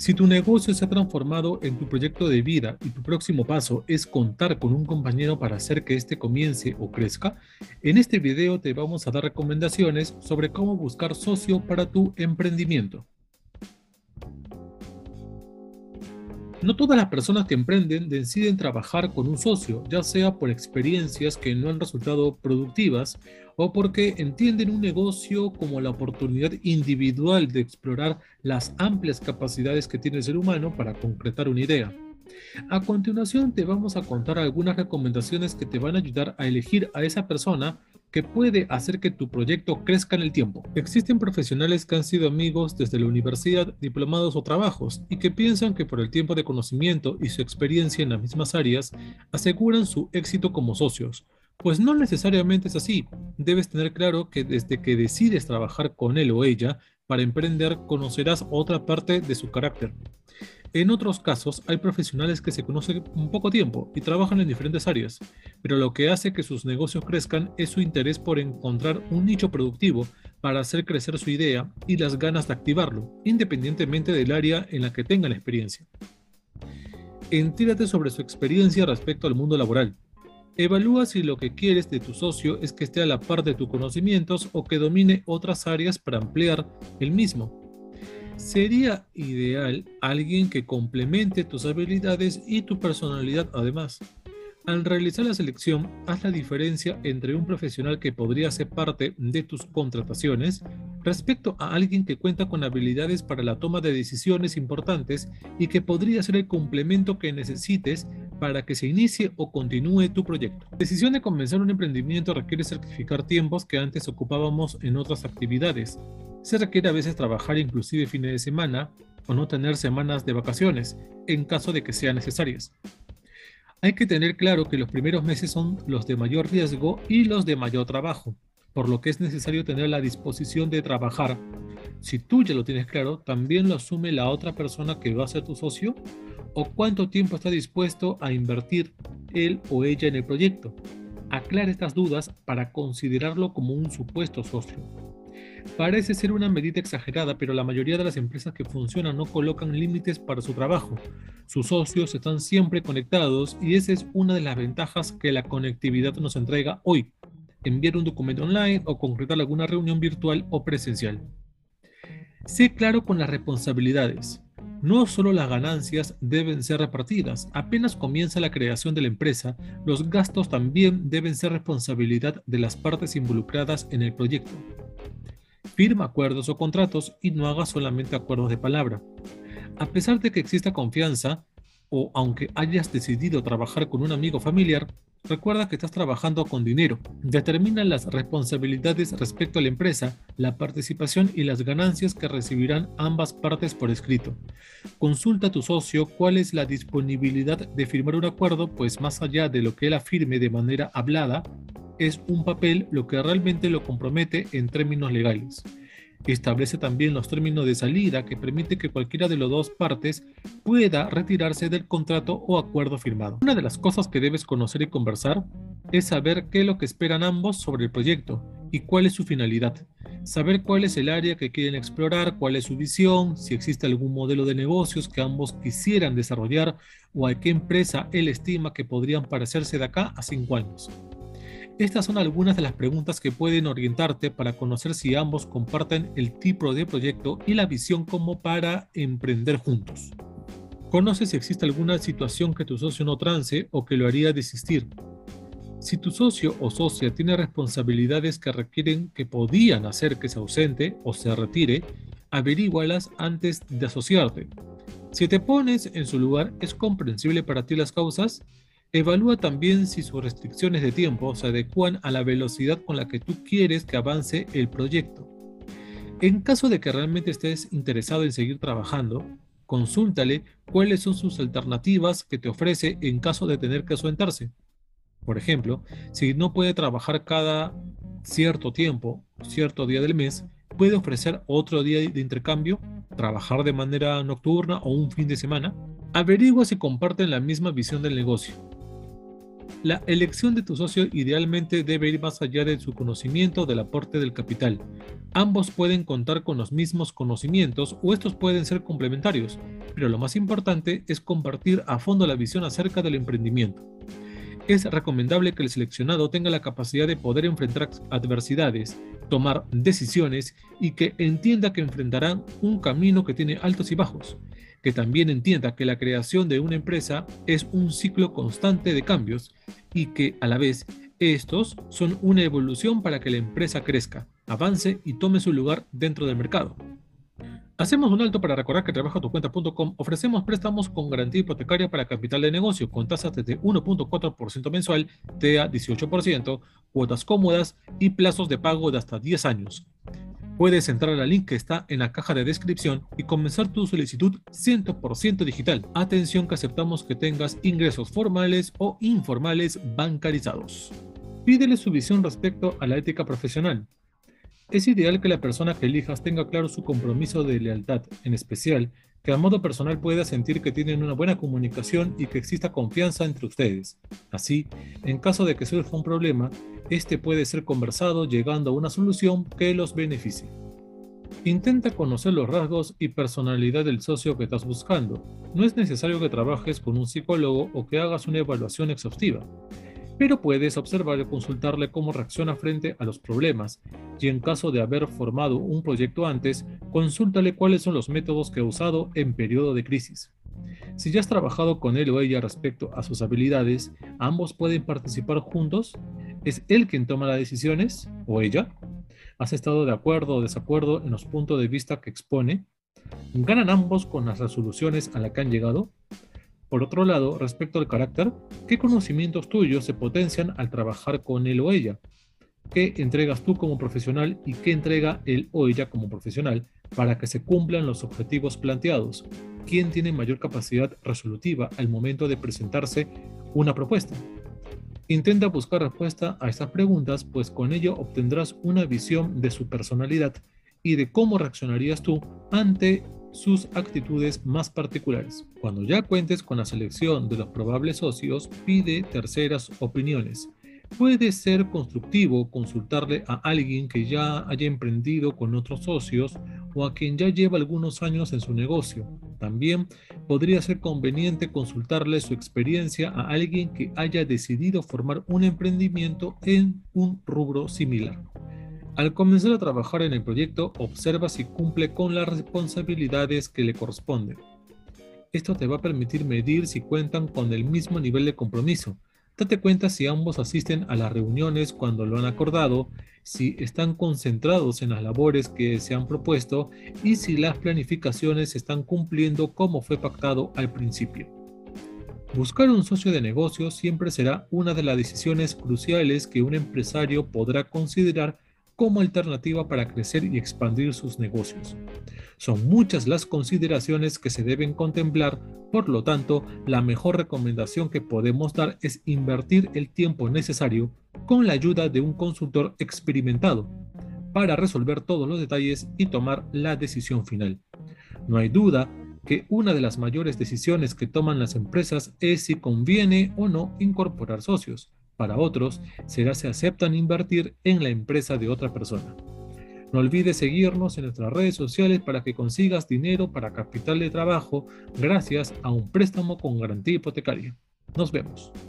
Si tu negocio se ha transformado en tu proyecto de vida y tu próximo paso es contar con un compañero para hacer que éste comience o crezca, en este video te vamos a dar recomendaciones sobre cómo buscar socio para tu emprendimiento. No todas las personas que emprenden deciden trabajar con un socio, ya sea por experiencias que no han resultado productivas o porque entienden un negocio como la oportunidad individual de explorar las amplias capacidades que tiene el ser humano para concretar una idea. A continuación te vamos a contar algunas recomendaciones que te van a ayudar a elegir a esa persona que puede hacer que tu proyecto crezca en el tiempo. Existen profesionales que han sido amigos desde la universidad, diplomados o trabajos y que piensan que por el tiempo de conocimiento y su experiencia en las mismas áreas aseguran su éxito como socios. Pues no necesariamente es así. Debes tener claro que desde que decides trabajar con él o ella para emprender conocerás otra parte de su carácter. En otros casos, hay profesionales que se conocen un poco tiempo y trabajan en diferentes áreas, pero lo que hace que sus negocios crezcan es su interés por encontrar un nicho productivo para hacer crecer su idea y las ganas de activarlo, independientemente del área en la que tengan experiencia. Entírate sobre su experiencia respecto al mundo laboral. Evalúa si lo que quieres de tu socio es que esté a la par de tus conocimientos o que domine otras áreas para ampliar el mismo. Sería ideal alguien que complemente tus habilidades y tu personalidad además. Al realizar la selección, haz la diferencia entre un profesional que podría ser parte de tus contrataciones respecto a alguien que cuenta con habilidades para la toma de decisiones importantes y que podría ser el complemento que necesites para que se inicie o continúe tu proyecto. La decisión de comenzar un emprendimiento requiere sacrificar tiempos que antes ocupábamos en otras actividades se requiere a veces trabajar inclusive fines de semana o no tener semanas de vacaciones, en caso de que sean necesarias. Hay que tener claro que los primeros meses son los de mayor riesgo y los de mayor trabajo, por lo que es necesario tener la disposición de trabajar. Si tú ya lo tienes claro, también lo asume la otra persona que va a ser tu socio o cuánto tiempo está dispuesto a invertir él o ella en el proyecto. Aclara estas dudas para considerarlo como un supuesto socio. Parece ser una medida exagerada, pero la mayoría de las empresas que funcionan no colocan límites para su trabajo. Sus socios están siempre conectados y esa es una de las ventajas que la conectividad nos entrega hoy. Enviar un documento online o concretar alguna reunión virtual o presencial. Sé claro con las responsabilidades. No solo las ganancias deben ser repartidas, apenas comienza la creación de la empresa, los gastos también deben ser responsabilidad de las partes involucradas en el proyecto. Firma acuerdos o contratos y no haga solamente acuerdos de palabra. A pesar de que exista confianza, o aunque hayas decidido trabajar con un amigo familiar, recuerda que estás trabajando con dinero. Determina las responsabilidades respecto a la empresa, la participación y las ganancias que recibirán ambas partes por escrito. Consulta a tu socio cuál es la disponibilidad de firmar un acuerdo, pues más allá de lo que él afirme de manera hablada, es un papel lo que realmente lo compromete en términos legales. Establece también los términos de salida que permite que cualquiera de las dos partes pueda retirarse del contrato o acuerdo firmado. Una de las cosas que debes conocer y conversar es saber qué es lo que esperan ambos sobre el proyecto y cuál es su finalidad. Saber cuál es el área que quieren explorar, cuál es su visión, si existe algún modelo de negocios que ambos quisieran desarrollar o a qué empresa él estima que podrían parecerse de acá a cinco años. Estas son algunas de las preguntas que pueden orientarte para conocer si ambos comparten el tipo de proyecto y la visión como para emprender juntos. Conoce si existe alguna situación que tu socio no trance o que lo haría desistir. Si tu socio o socia tiene responsabilidades que requieren que podían hacer que se ausente o se retire, averígualas antes de asociarte. Si te pones en su lugar, ¿es comprensible para ti las causas? Evalúa también si sus restricciones de tiempo se adecuan a la velocidad con la que tú quieres que avance el proyecto. En caso de que realmente estés interesado en seguir trabajando, consúltale cuáles son sus alternativas que te ofrece en caso de tener que ausentarse. Por ejemplo, si no puede trabajar cada cierto tiempo, cierto día del mes, puede ofrecer otro día de intercambio, trabajar de manera nocturna o un fin de semana. Averigua si comparten la misma visión del negocio la elección de tu socio idealmente debe ir más allá de su conocimiento del aporte del capital. Ambos pueden contar con los mismos conocimientos o estos pueden ser complementarios, Pero lo más importante es compartir a fondo la visión acerca del emprendimiento. Es recomendable que el seleccionado tenga la capacidad de poder enfrentar adversidades, tomar decisiones y que entienda que enfrentarán un camino que tiene altos y bajos, que también entienda que la creación de una empresa es un ciclo constante de cambios y que a la vez estos son una evolución para que la empresa crezca, avance y tome su lugar dentro del mercado. Hacemos un alto para recordar que trabajatucuenta.com ofrecemos préstamos con garantía hipotecaria para capital de negocio con tasas de 1.4% mensual, TEA 18%, cuotas cómodas y plazos de pago de hasta 10 años. Puedes entrar al link que está en la caja de descripción y comenzar tu solicitud 100% digital. Atención que aceptamos que tengas ingresos formales o informales bancarizados. Pídele su visión respecto a la ética profesional. Es ideal que la persona que elijas tenga claro su compromiso de lealtad, en especial que a modo personal pueda sentir que tienen una buena comunicación y que exista confianza entre ustedes. Así, en caso de que surja un problema, este puede ser conversado llegando a una solución que los beneficie. Intenta conocer los rasgos y personalidad del socio que estás buscando. No es necesario que trabajes con un psicólogo o que hagas una evaluación exhaustiva pero puedes observar y consultarle cómo reacciona frente a los problemas y en caso de haber formado un proyecto antes, consúltale cuáles son los métodos que ha usado en periodo de crisis. Si ya has trabajado con él o ella respecto a sus habilidades, ambos pueden participar juntos. ¿Es él quien toma las decisiones o ella? ¿Has estado de acuerdo o desacuerdo en los puntos de vista que expone? ¿Ganan ambos con las resoluciones a las que han llegado? Por otro lado, respecto al carácter, ¿qué conocimientos tuyos se potencian al trabajar con él o ella? ¿Qué entregas tú como profesional y qué entrega él o ella como profesional para que se cumplan los objetivos planteados? ¿Quién tiene mayor capacidad resolutiva al momento de presentarse una propuesta? Intenta buscar respuesta a estas preguntas, pues con ello obtendrás una visión de su personalidad y de cómo reaccionarías tú ante sus actitudes más particulares. Cuando ya cuentes con la selección de los probables socios, pide terceras opiniones. Puede ser constructivo consultarle a alguien que ya haya emprendido con otros socios o a quien ya lleva algunos años en su negocio. También podría ser conveniente consultarle su experiencia a alguien que haya decidido formar un emprendimiento en un rubro similar. Al comenzar a trabajar en el proyecto, observa si cumple con las responsabilidades que le corresponden. Esto te va a permitir medir si cuentan con el mismo nivel de compromiso. Date cuenta si ambos asisten a las reuniones cuando lo han acordado, si están concentrados en las labores que se han propuesto y si las planificaciones están cumpliendo como fue pactado al principio. Buscar un socio de negocio siempre será una de las decisiones cruciales que un empresario podrá considerar como alternativa para crecer y expandir sus negocios. Son muchas las consideraciones que se deben contemplar, por lo tanto, la mejor recomendación que podemos dar es invertir el tiempo necesario con la ayuda de un consultor experimentado para resolver todos los detalles y tomar la decisión final. No hay duda que una de las mayores decisiones que toman las empresas es si conviene o no incorporar socios para otros será si aceptan invertir en la empresa de otra persona. No olvides seguirnos en nuestras redes sociales para que consigas dinero para capital de trabajo gracias a un préstamo con garantía hipotecaria. Nos vemos.